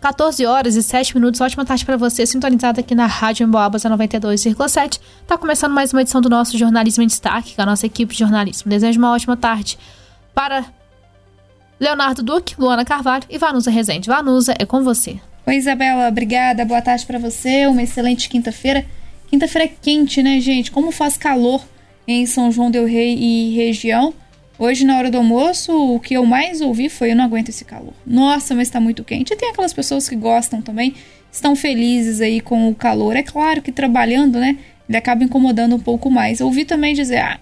14 horas e 7 minutos. Ótima tarde para você, sintonizado aqui na Rádio Emboabas 92,7. Tá começando mais uma edição do nosso Jornalismo em Destaque, com a nossa equipe de jornalismo. Desejo uma ótima tarde para Leonardo Duque, Luana Carvalho e Vanusa Rezende. Vanusa, é com você. Oi, Isabela, obrigada. Boa tarde para você. Uma excelente quinta-feira. Quinta-feira é quente, né, gente? Como faz calor em São João del Rei e região. Hoje, na hora do almoço, o que eu mais ouvi foi: Eu não aguento esse calor. Nossa, mas está muito quente. E tem aquelas pessoas que gostam também, estão felizes aí com o calor. É claro que trabalhando, né, ele acaba incomodando um pouco mais. Eu ouvi também dizer: Ah,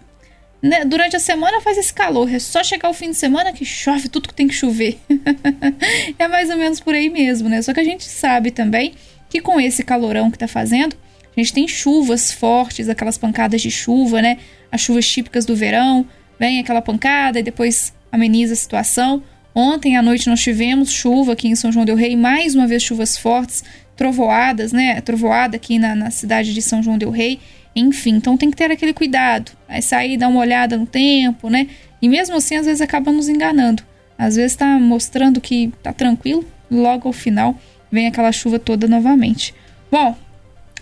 né, durante a semana faz esse calor, é só chegar o fim de semana que chove tudo que tem que chover. é mais ou menos por aí mesmo, né? Só que a gente sabe também que com esse calorão que tá fazendo, a gente tem chuvas fortes, aquelas pancadas de chuva, né? As chuvas típicas do verão vem aquela pancada e depois ameniza a situação. Ontem à noite nós tivemos chuva aqui em São João del Rei, mais uma vez chuvas fortes, trovoadas, né? Trovoada aqui na, na cidade de São João del Rei. Enfim, então tem que ter aquele cuidado. Aí sair, dar uma olhada no tempo, né? E mesmo assim, às vezes acaba nos enganando. Às vezes está mostrando que tá tranquilo, logo ao final vem aquela chuva toda novamente. Bom,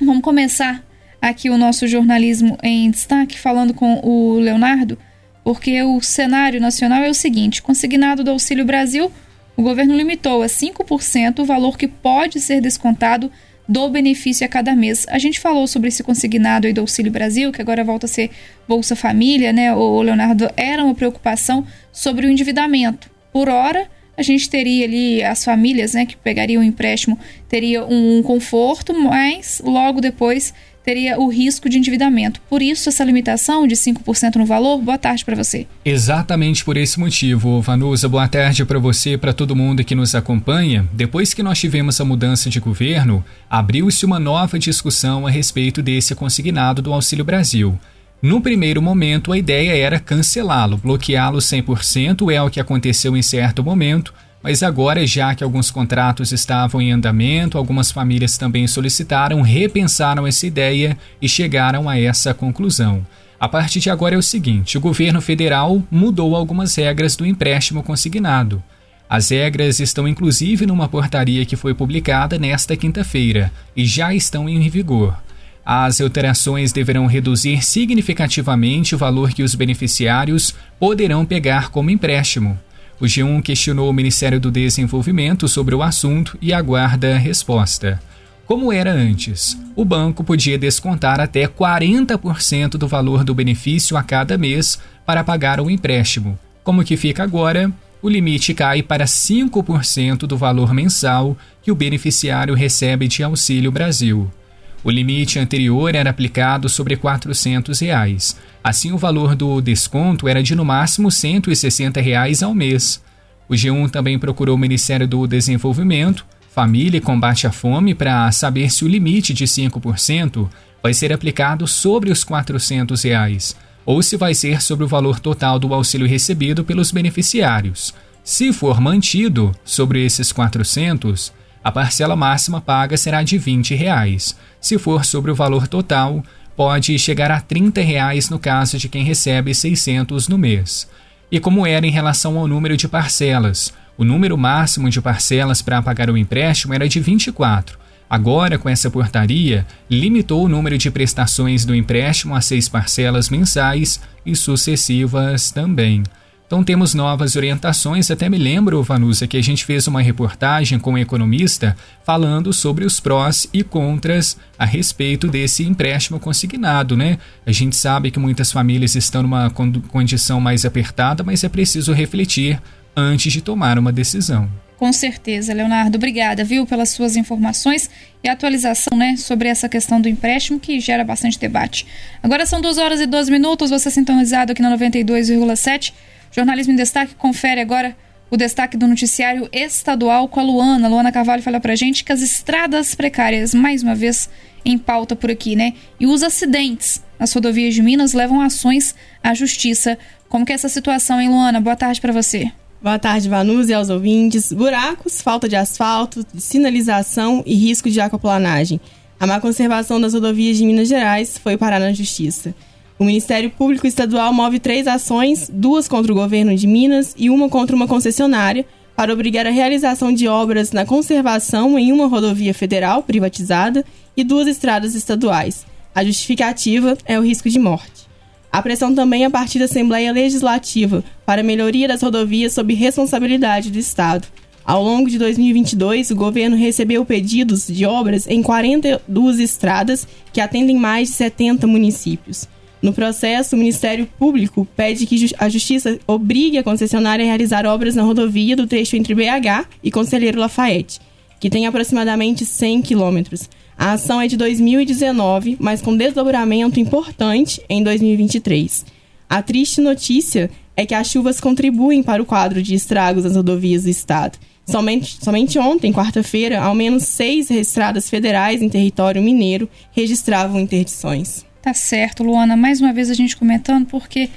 vamos começar aqui o nosso jornalismo em destaque falando com o Leonardo porque o cenário nacional é o seguinte: consignado do Auxílio Brasil, o governo limitou a 5% o valor que pode ser descontado do benefício a cada mês. A gente falou sobre esse consignado aí do Auxílio Brasil, que agora volta a ser Bolsa Família, né? O Leonardo era uma preocupação sobre o endividamento. Por hora, a gente teria ali as famílias, né, que pegariam o empréstimo, teria um conforto, mas logo depois teria o risco de endividamento. Por isso, essa limitação de 5% no valor. Boa tarde para você. Exatamente por esse motivo, Vanusa. Boa tarde para você e para todo mundo que nos acompanha. Depois que nós tivemos a mudança de governo, abriu-se uma nova discussão a respeito desse consignado do Auxílio Brasil. No primeiro momento, a ideia era cancelá-lo, bloqueá-lo 100%, é o que aconteceu em certo momento mas agora, já que alguns contratos estavam em andamento, algumas famílias também solicitaram, repensaram essa ideia e chegaram a essa conclusão. A partir de agora é o seguinte: o governo federal mudou algumas regras do empréstimo consignado. As regras estão inclusive numa portaria que foi publicada nesta quinta-feira e já estão em vigor. As alterações deverão reduzir significativamente o valor que os beneficiários poderão pegar como empréstimo. O G1 questionou o Ministério do Desenvolvimento sobre o assunto e aguarda resposta. Como era antes, o banco podia descontar até 40% do valor do benefício a cada mês para pagar o empréstimo. Como que fica agora? O limite cai para 5% do valor mensal que o beneficiário recebe de Auxílio Brasil. O limite anterior era aplicado sobre 400 reais. Assim, o valor do desconto era de no máximo 160 reais ao mês. O G1 também procurou o Ministério do Desenvolvimento, Família e Combate à Fome para saber se o limite de 5% vai ser aplicado sobre os 400 reais, ou se vai ser sobre o valor total do auxílio recebido pelos beneficiários. Se for mantido sobre esses 400, a parcela máxima paga será de 20 reais. Se for sobre o valor total, pode chegar a 30 reais no caso de quem recebe 600 no mês. E como era em relação ao número de parcelas? O número máximo de parcelas para pagar o empréstimo era de 24. Agora, com essa portaria, limitou o número de prestações do empréstimo a seis parcelas mensais e sucessivas também. Então temos novas orientações. Até me lembro, Vanusa, que a gente fez uma reportagem com um economista falando sobre os prós e contras a respeito desse empréstimo consignado, né? A gente sabe que muitas famílias estão numa condição mais apertada, mas é preciso refletir antes de tomar uma decisão. Com certeza, Leonardo. Obrigada, viu, pelas suas informações e atualização, né, sobre essa questão do empréstimo que gera bastante debate. Agora são 2 horas e 12 minutos, você sintonizado aqui na 92,7. Jornalismo em Destaque confere agora o destaque do noticiário estadual com a Luana. Luana Carvalho fala pra gente que as estradas precárias, mais uma vez em pauta por aqui, né? E os acidentes nas rodovias de Minas levam ações à justiça. Como que é essa situação, hein, Luana? Boa tarde para você. Boa tarde, Vanus e aos ouvintes. Buracos, falta de asfalto, sinalização e risco de aquaplanagem. A má conservação das rodovias de Minas Gerais foi parar na justiça. O Ministério Público Estadual move três ações, duas contra o governo de Minas e uma contra uma concessionária, para obrigar a realização de obras na conservação em uma rodovia federal privatizada e duas estradas estaduais. A justificativa é o risco de morte. A pressão também a partir da Assembleia Legislativa para melhoria das rodovias sob responsabilidade do Estado. Ao longo de 2022, o governo recebeu pedidos de obras em 42 estradas que atendem mais de 70 municípios. No processo, o Ministério Público pede que a Justiça obrigue a concessionária a realizar obras na rodovia do trecho entre BH e Conselheiro Lafayette, que tem aproximadamente 100 quilômetros. A ação é de 2019, mas com desdobramento importante em 2023. A triste notícia é que as chuvas contribuem para o quadro de estragos nas rodovias do estado. Somente, somente ontem, quarta-feira, ao menos seis estradas federais em território mineiro registravam interdições. Tá certo, Luana. Mais uma vez a gente comentando, porque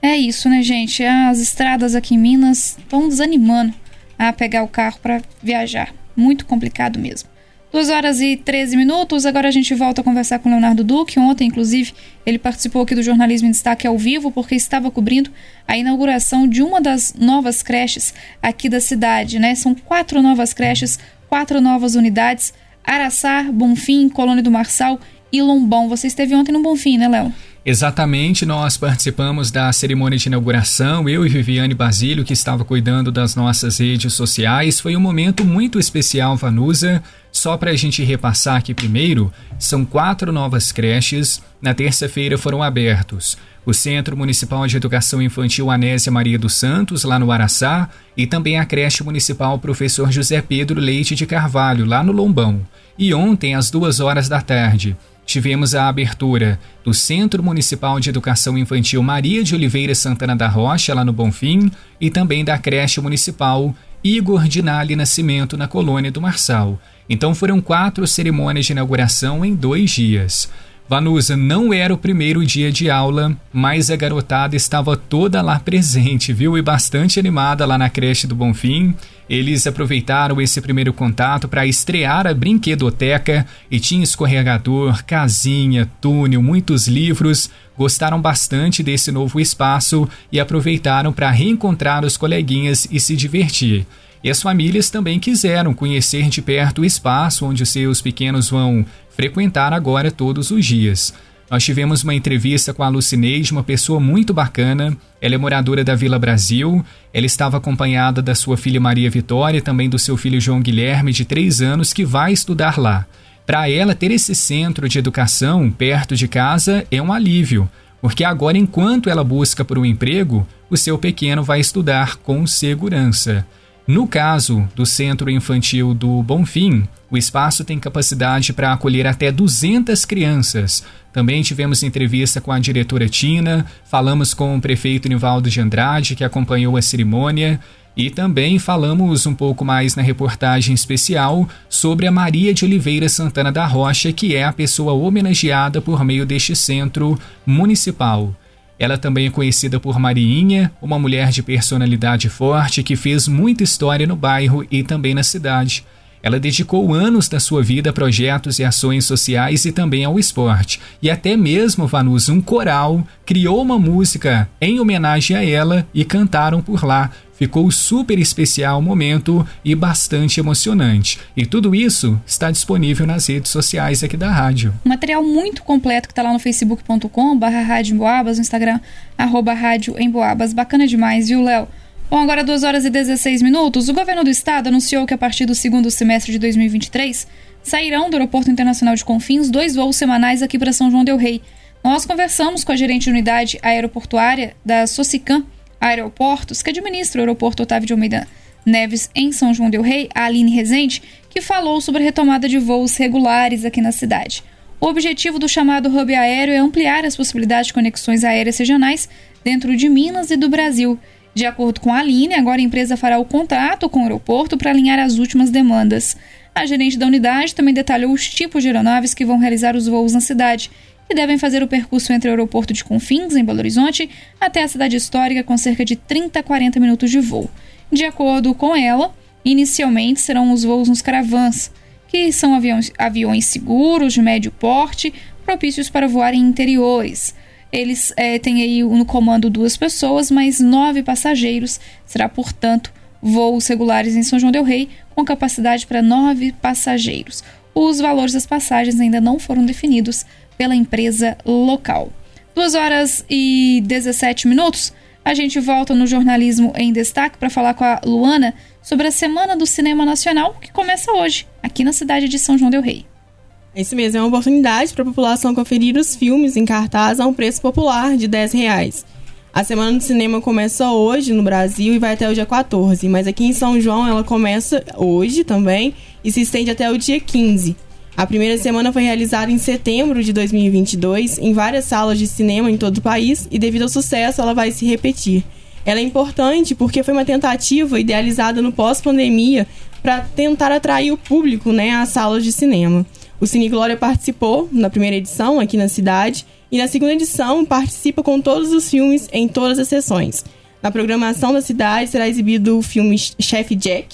é isso, né, gente? As estradas aqui em Minas estão desanimando a pegar o carro para viajar. Muito complicado mesmo. 2 horas e 13 minutos. Agora a gente volta a conversar com o Leonardo Duque. Ontem, inclusive, ele participou aqui do Jornalismo em Destaque ao vivo porque estava cobrindo a inauguração de uma das novas creches aqui da cidade, né? São quatro novas creches, quatro novas unidades: Araçá, Bonfim, Colônia do Marçal Lombão. Você esteve ontem no Bonfim, né, Léo? Exatamente, nós participamos da cerimônia de inauguração, eu e Viviane Basílio, que estava cuidando das nossas redes sociais. Foi um momento muito especial, Vanusa. Só para a gente repassar aqui primeiro, são quatro novas creches. Na terça-feira foram abertos o Centro Municipal de Educação Infantil Anésia Maria dos Santos, lá no Araçá, e também a creche municipal Professor José Pedro Leite de Carvalho, lá no Lombão. E ontem, às duas horas da tarde, tivemos a abertura do Centro Municipal de Educação Infantil Maria de Oliveira Santana da Rocha, lá no Bonfim, e também da creche municipal Igor Dinali Nascimento, na colônia do Marçal. Então foram quatro cerimônias de inauguração em dois dias. Vanusa não era o primeiro dia de aula, mas a garotada estava toda lá presente, viu? E bastante animada lá na creche do Bonfim. Eles aproveitaram esse primeiro contato para estrear a brinquedoteca e tinha escorregador, casinha, túnel, muitos livros. Gostaram bastante desse novo espaço e aproveitaram para reencontrar os coleguinhas e se divertir. E as famílias também quiseram conhecer de perto o espaço onde seus pequenos vão frequentar agora todos os dias. Nós tivemos uma entrevista com a Lucineide, uma pessoa muito bacana. Ela é moradora da Vila Brasil. Ela estava acompanhada da sua filha Maria Vitória e também do seu filho João Guilherme, de 3 anos, que vai estudar lá. Para ela, ter esse centro de educação perto de casa é um alívio, porque agora, enquanto ela busca por um emprego, o seu pequeno vai estudar com segurança. No caso do Centro Infantil do Bonfim, o espaço tem capacidade para acolher até 200 crianças. Também tivemos entrevista com a diretora Tina, falamos com o prefeito Nivaldo de Andrade, que acompanhou a cerimônia, e também falamos um pouco mais na reportagem especial sobre a Maria de Oliveira Santana da Rocha, que é a pessoa homenageada por meio deste centro municipal. Ela também é conhecida por Mariinha, uma mulher de personalidade forte que fez muita história no bairro e também na cidade. Ela dedicou anos da sua vida a projetos e ações sociais e também ao esporte. E até mesmo, Vanus, um coral criou uma música em homenagem a ela e cantaram por lá, Ficou super especial o momento e bastante emocionante. E tudo isso está disponível nas redes sociais aqui da rádio. Material muito completo que está lá no facebook.com barra rádio Emboabas, no Instagram arroba rádio Emboabas. Bacana demais, viu, Léo? Bom, agora 2 horas e 16 minutos. O governo do estado anunciou que a partir do segundo semestre de 2023 sairão do Aeroporto Internacional de Confins dois voos semanais aqui para São João del Rei. Nós conversamos com a gerente de unidade aeroportuária da Socicam, Aeroportos, que administra o aeroporto Otávio de Almeida Neves em São João del Rei, a Aline Rezende, que falou sobre a retomada de voos regulares aqui na cidade. O objetivo do chamado hub aéreo é ampliar as possibilidades de conexões aéreas regionais dentro de Minas e do Brasil. De acordo com a Aline, agora a empresa fará o contato com o aeroporto para alinhar as últimas demandas. A gerente da unidade também detalhou os tipos de aeronaves que vão realizar os voos na cidade que devem fazer o percurso entre o aeroporto de Confins, em Belo Horizonte, até a cidade histórica com cerca de 30 a 40 minutos de voo. De acordo com ela, inicialmente serão os voos nos caravans, que são aviões, aviões seguros, de médio porte, propícios para voar em interiores. Eles é, têm aí no comando duas pessoas, mais nove passageiros. Será, portanto, voos regulares em São João del Rei, com capacidade para nove passageiros. Os valores das passagens ainda não foram definidos pela empresa local. 2 horas e 17 minutos. A gente volta no jornalismo em destaque para falar com a Luana sobre a Semana do Cinema Nacional, que começa hoje, aqui na cidade de São João del Rei. É isso mesmo, é uma oportunidade para a população conferir os filmes em cartaz a um preço popular de 10 reais. A Semana do Cinema começa hoje no Brasil e vai até o dia 14, mas aqui em São João ela começa hoje também e se estende até o dia 15. A primeira semana foi realizada em setembro de 2022 em várias salas de cinema em todo o país e, devido ao sucesso, ela vai se repetir. Ela é importante porque foi uma tentativa idealizada no pós-pandemia para tentar atrair o público né, às salas de cinema. O Cine Glória participou na primeira edição aqui na cidade e na segunda edição participa com todos os filmes em todas as sessões. Na programação da cidade será exibido o filme Chef Jack,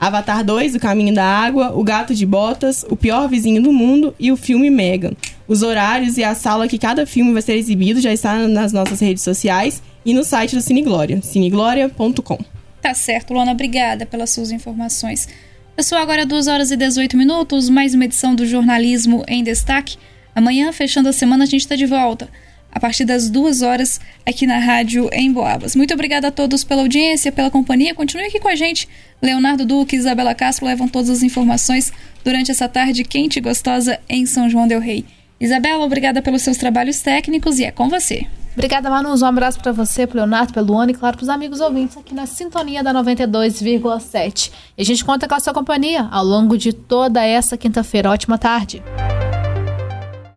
Avatar 2, O Caminho da Água, O Gato de Botas, O Pior Vizinho do Mundo e o filme Megan. Os horários e a sala que cada filme vai ser exibido já está nas nossas redes sociais e no site do Cine Glória, cineglória.com. Tá certo, Luana, obrigada pelas suas informações. Pessoal, agora 2 horas e 18 minutos, mais uma edição do Jornalismo em Destaque. Amanhã, fechando a semana, a gente está de volta a partir das duas horas aqui na rádio em Boabas. Muito obrigada a todos pela audiência, pela companhia. Continue aqui com a gente. Leonardo Duque e Isabela Castro levam todas as informações durante essa tarde quente e gostosa em São João del Rei. Isabela, obrigada pelos seus trabalhos técnicos e é com você. Obrigada, Manu. Um abraço para você, pro Leonardo, pelo Luana e, claro, para os amigos ouvintes aqui na sintonia da 92,7. E a gente conta com a sua companhia ao longo de toda essa quinta-feira. Ótima tarde.